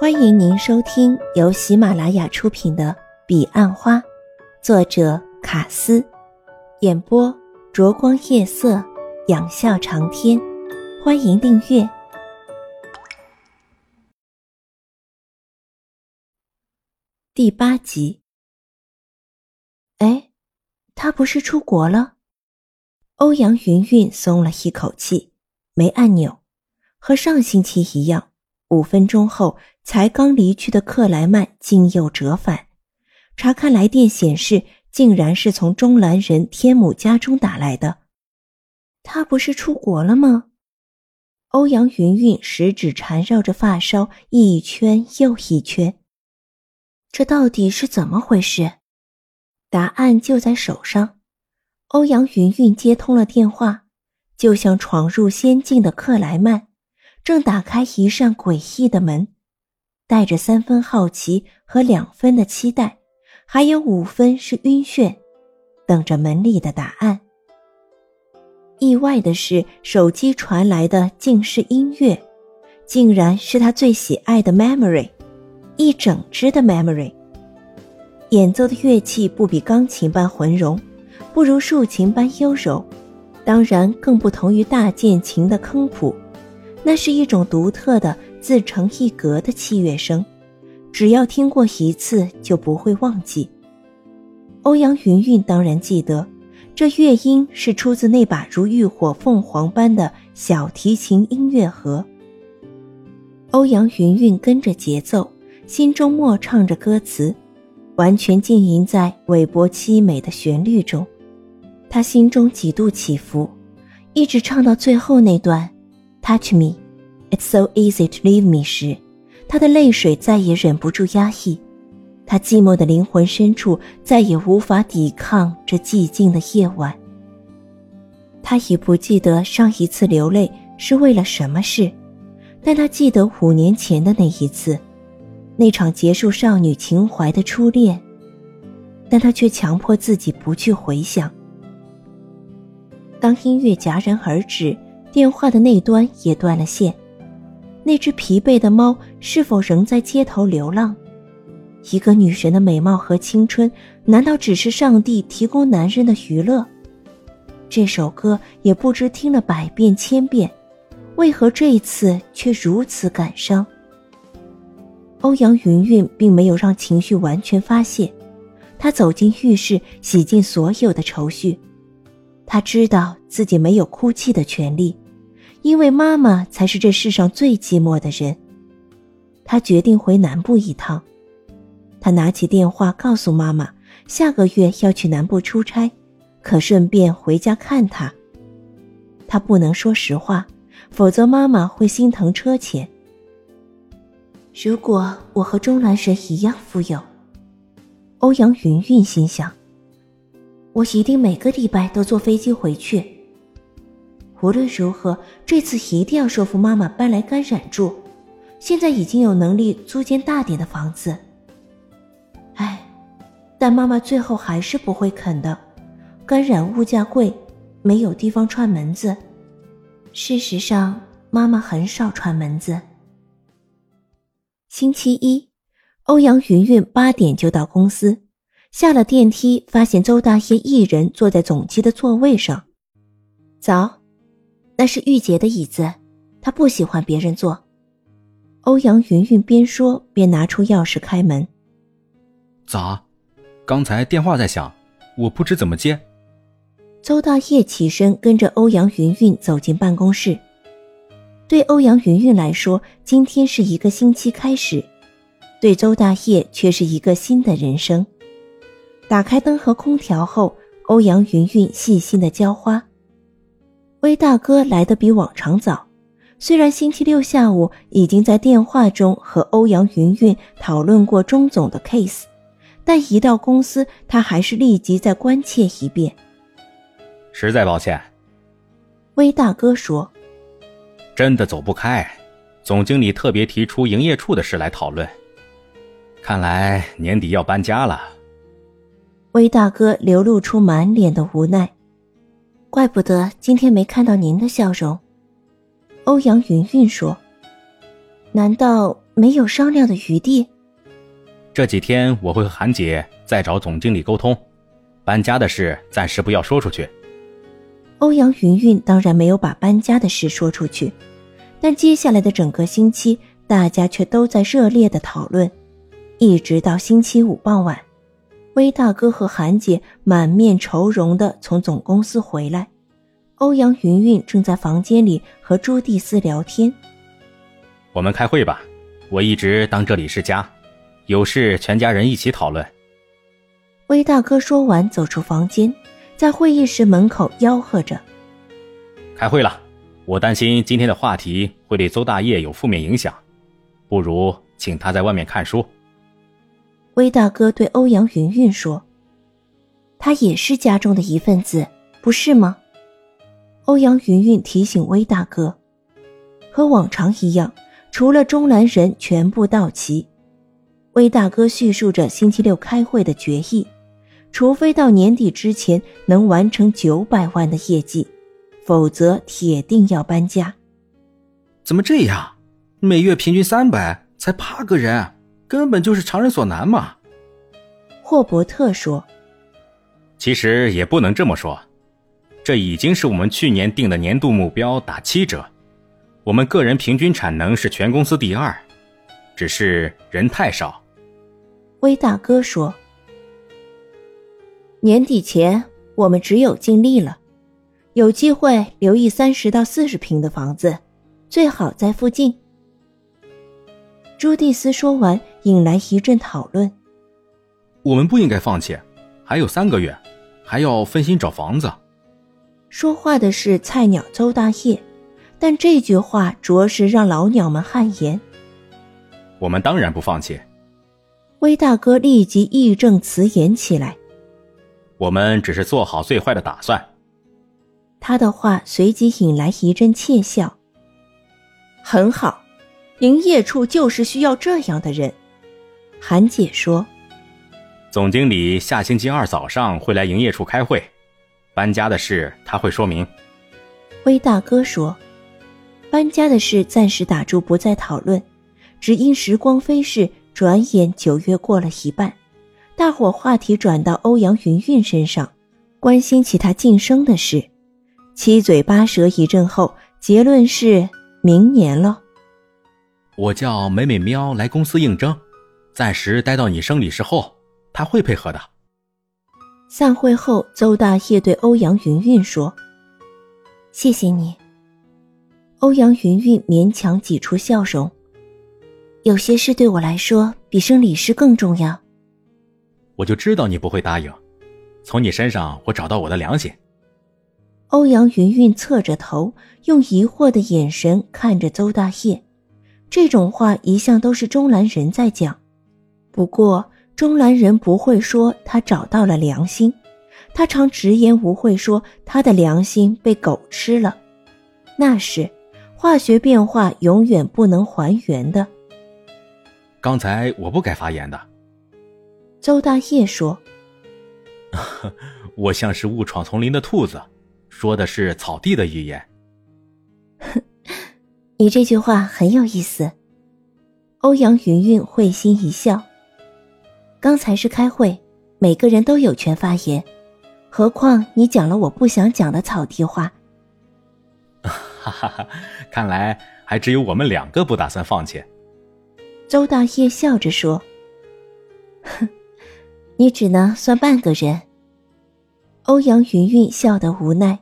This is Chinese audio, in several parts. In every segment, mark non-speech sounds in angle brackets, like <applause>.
欢迎您收听由喜马拉雅出品的《彼岸花》，作者卡斯，演播灼光夜色，仰笑长天。欢迎订阅第八集。哎，他不是出国了？欧阳云云松了一口气，没按钮，和上星期一样，五分钟后。才刚离去的克莱曼竟又折返，查看来电显示，竟然是从中兰人天母家中打来的。他不是出国了吗？欧阳云云食指缠绕着发梢，一圈又一圈。这到底是怎么回事？答案就在手上。欧阳云云接通了电话，就像闯入仙境的克莱曼，正打开一扇诡异的门。带着三分好奇和两分的期待，还有五分是晕眩，等着门里的答案。意外的是，手机传来的竟是音乐，竟然是他最喜爱的《Memory》，一整支的《Memory》。演奏的乐器不比钢琴般浑融，不如竖琴般优柔，当然更不同于大键琴的坑谱，那是一种独特的。自成一格的器乐声，只要听过一次就不会忘记。欧阳云云当然记得，这乐音是出自那把如浴火凤凰般的小提琴音乐盒。欧阳云云跟着节奏，心中默唱着歌词，完全浸淫在韦伯凄美的旋律中。他心中几度起伏，一直唱到最后那段，Touch me。It's so easy to leave me 时，他的泪水再也忍不住压抑，他寂寞的灵魂深处再也无法抵抗这寂静的夜晚。他已不记得上一次流泪是为了什么事，但他记得五年前的那一次，那场结束少女情怀的初恋，但他却强迫自己不去回想。当音乐戛然而止，电话的那端也断了线。那只疲惫的猫是否仍在街头流浪？一个女神的美貌和青春，难道只是上帝提供男人的娱乐？这首歌也不知听了百遍千遍，为何这一次却如此感伤？欧阳云云并没有让情绪完全发泄，她走进浴室，洗尽所有的愁绪。她知道自己没有哭泣的权利。因为妈妈才是这世上最寂寞的人，他决定回南部一趟。他拿起电话告诉妈妈，下个月要去南部出差，可顺便回家看他。他不能说实话，否则妈妈会心疼车钱。如果我和钟兰神一样富有，欧阳云云心想，我一定每个礼拜都坐飞机回去。无论如何，这次一定要说服妈妈搬来甘染住。现在已经有能力租间大点的房子。哎，但妈妈最后还是不会肯的。甘染物价贵，没有地方串门子。事实上，妈妈很少串门子。星期一，欧阳云云八点就到公司，下了电梯，发现邹大爷一人坐在总机的座位上。早。那是玉洁的椅子，他不喜欢别人坐。欧阳云云边说边拿出钥匙开门。咋？刚才电话在响，我不知怎么接。邹大业起身跟着欧阳云云走进办公室。对欧阳云云来说，今天是一个星期开始；对邹大业却是一个新的人生。打开灯和空调后，欧阳云云细心的浇花。威大哥来的比往常早，虽然星期六下午已经在电话中和欧阳云云讨论过钟总的 case，但一到公司，他还是立即再关切一遍。实在抱歉，威大哥说：“真的走不开，总经理特别提出营业处的事来讨论，看来年底要搬家了。”威大哥流露出满脸的无奈。怪不得今天没看到您的笑容，欧阳云云说：“难道没有商量的余地。这几天我会和韩姐再找总经理沟通，搬家的事暂时不要说出去。欧阳云云当然没有把搬家的事说出去，但接下来的整个星期，大家却都在热烈的讨论，一直到星期五傍晚，威大哥和韩姐满面愁容的从总公司回来，欧阳云云正在房间里和朱蒂斯聊天。我们开会吧，我一直当这里是家，有事全家人一起讨论。威大哥说完，走出房间。在会议室门口吆喝着：“开会了，我担心今天的话题会对邹大业有负面影响，不如请他在外面看书。”威大哥对欧阳云云说：“他也是家中的一份子，不是吗？”欧阳云云提醒威大哥：“和往常一样，除了中兰人全部到齐。”威大哥叙述着星期六开会的决议。除非到年底之前能完成九百万的业绩，否则铁定要搬家。怎么这样？每月平均三百，才八个人，根本就是常人所难嘛！霍伯特说：“其实也不能这么说，这已经是我们去年定的年度目标打七折。我们个人平均产能是全公司第二，只是人太少。”威大哥说。年底前，我们只有尽力了。有机会留意三十到四十平的房子，最好在附近。朱蒂斯说完，引来一阵讨论。我们不应该放弃，还有三个月，还要分心找房子。说话的是菜鸟邹大业，但这句话着实让老鸟们汗颜。我们当然不放弃。威大哥立即义正辞严起来。我们只是做好最坏的打算。他的话随即引来一阵窃笑。很好，营业处就是需要这样的人。韩姐说：“总经理下星期二早上会来营业处开会，搬家的事他会说明。”威大哥说：“搬家的事暂时打住，不再讨论。只因时光飞逝，转眼九月过了一半。”大伙话题转到欧阳云云身上，关心起他晋升的事，七嘴八舌一阵后，结论是明年了。我叫美美喵来公司应征，暂时待到你升理事后，她会配合的。散会后，邹大业对欧阳云云说：“谢谢你。”欧阳云云勉强挤出笑容：“有些事对我来说比生理事更重要。”我就知道你不会答应，从你身上我找到我的良心。欧阳云云侧着头，用疑惑的眼神看着邹大业。这种话一向都是钟兰人在讲，不过钟兰人不会说他找到了良心，他常直言无讳说他的良心被狗吃了，那是化学变化永远不能还原的。刚才我不该发言的。邹大业说：“ <laughs> 我像是误闯丛林的兔子，说的是草地的语言。<laughs> ”你这句话很有意思。欧阳云云会心一笑。刚才是开会，每个人都有权发言，何况你讲了我不想讲的草题话。哈哈哈，看来还只有我们两个不打算放弃。周大业笑着说：“哼。”你只能算半个人。欧阳云云笑得无奈。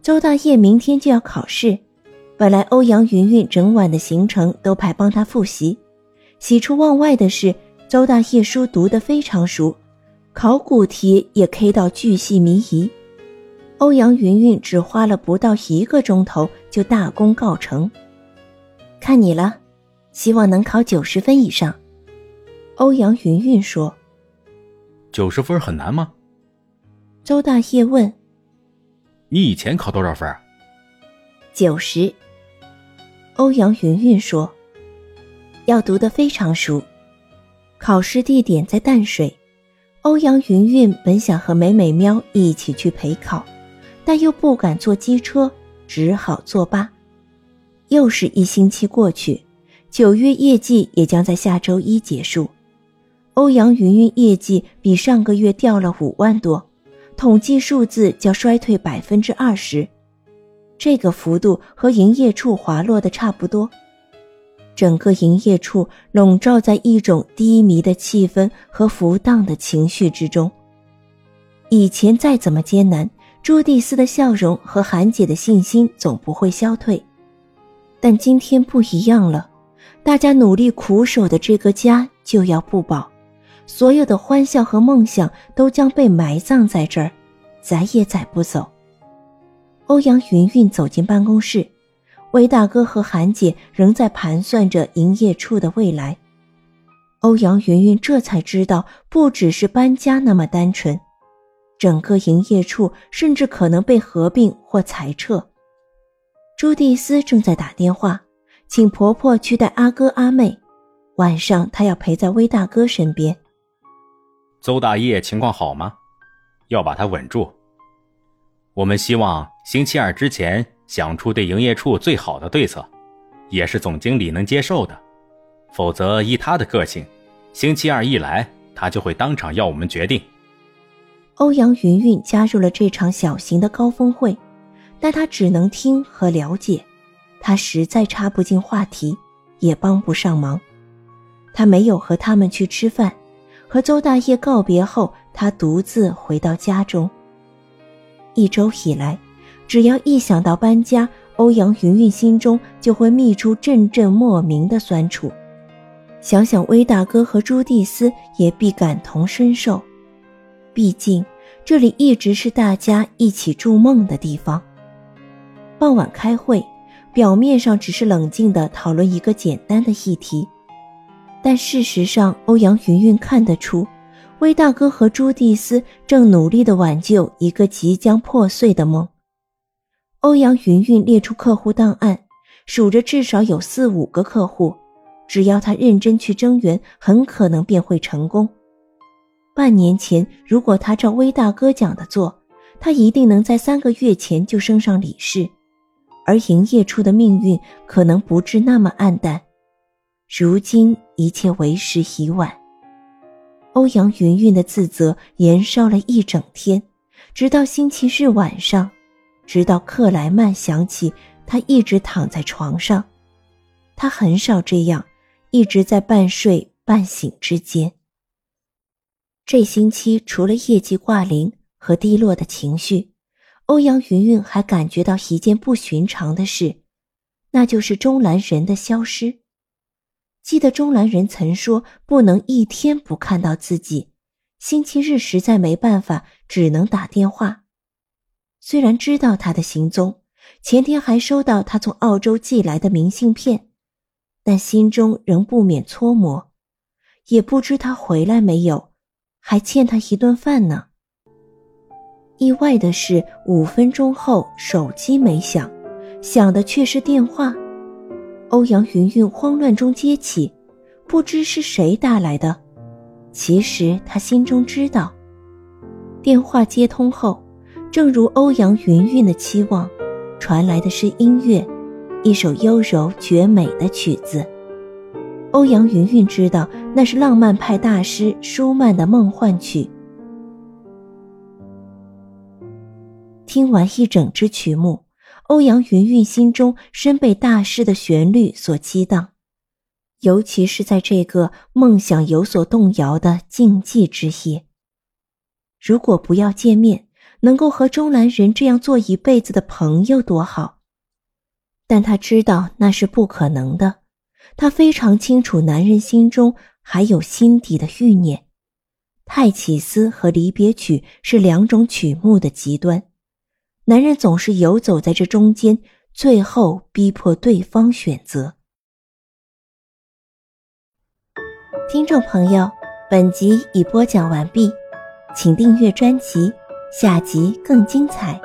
周大业明天就要考试，本来欧阳云云整晚的行程都派帮他复习。喜出望外的是，周大业书读得非常熟，考古题也 K 到巨细靡遗。欧阳云云只花了不到一个钟头就大功告成。看你了，希望能考九十分以上。欧阳云云说。九十分很难吗？周大业问。你以前考多少分？九十。欧阳云云说。要读得非常熟。考试地点在淡水。欧阳云云本想和美美喵一起去陪考，但又不敢坐机车，只好作罢。又是一星期过去，九月业绩也将在下周一结束。欧阳云云业绩比上个月掉了五万多，统计数字较衰退百分之二十，这个幅度和营业处滑落的差不多。整个营业处笼罩在一种低迷的气氛和浮荡的情绪之中。以前再怎么艰难，朱蒂斯的笑容和韩姐的信心总不会消退，但今天不一样了。大家努力苦守的这个家就要不保，所有的欢笑和梦想都将被埋葬在这儿，再也载不走。欧阳云云走进办公室，魏大哥和韩姐仍在盘算着营业处的未来。欧阳云云这才知道，不只是搬家那么单纯，整个营业处甚至可能被合并或裁撤。朱蒂斯正在打电话。请婆婆去带阿哥阿妹，晚上她要陪在威大哥身边。邹大业情况好吗？要把他稳住。我们希望星期二之前想出对营业处最好的对策，也是总经理能接受的。否则依他的个性，星期二一来，他就会当场要我们决定。欧阳云云加入了这场小型的高峰会，但他只能听和了解。他实在插不进话题，也帮不上忙。他没有和他们去吃饭，和邹大业告别后，他独自回到家中。一周以来，只要一想到搬家，欧阳云云心中就会泌出阵阵莫名的酸楚。想想威大哥和朱蒂斯，也必感同身受。毕竟，这里一直是大家一起筑梦的地方。傍晚开会。表面上只是冷静地讨论一个简单的议题，但事实上，欧阳云云看得出，魏大哥和朱蒂斯正努力地挽救一个即将破碎的梦。欧阳云云列出客户档案，数着至少有四五个客户，只要他认真去增援，很可能便会成功。半年前，如果他照魏大哥讲的做，他一定能在三个月前就升上理事。而营业处的命运可能不至那么暗淡，如今一切为时已晚。欧阳云云的自责延烧了一整天，直到星期日晚上，直到克莱曼想起，他一直躺在床上。他很少这样，一直在半睡半醒之间。这星期除了业绩挂零和低落的情绪。欧阳云云还感觉到一件不寻常的事，那就是钟兰人的消失。记得钟兰人曾说不能一天不看到自己，星期日实在没办法，只能打电话。虽然知道他的行踪，前天还收到他从澳洲寄来的明信片，但心中仍不免搓磨，也不知他回来没有，还欠他一顿饭呢。意外的是，五分钟后手机没响，响的却是电话。欧阳云云慌乱中接起，不知是谁打来的。其实他心中知道。电话接通后，正如欧阳云云的期望，传来的是音乐，一首优柔绝美的曲子。欧阳云云知道那是浪漫派大师舒曼的梦幻曲。听完一整支曲目，欧阳云云心中深被大师的旋律所激荡，尤其是在这个梦想有所动摇的禁忌之夜。如果不要见面，能够和钟兰人这样做一辈子的朋友多好。但他知道那是不可能的，他非常清楚男人心中还有心底的欲念。泰起思和离别曲是两种曲目的极端。男人总是游走在这中间，最后逼迫对方选择。听众朋友，本集已播讲完毕，请订阅专辑，下集更精彩。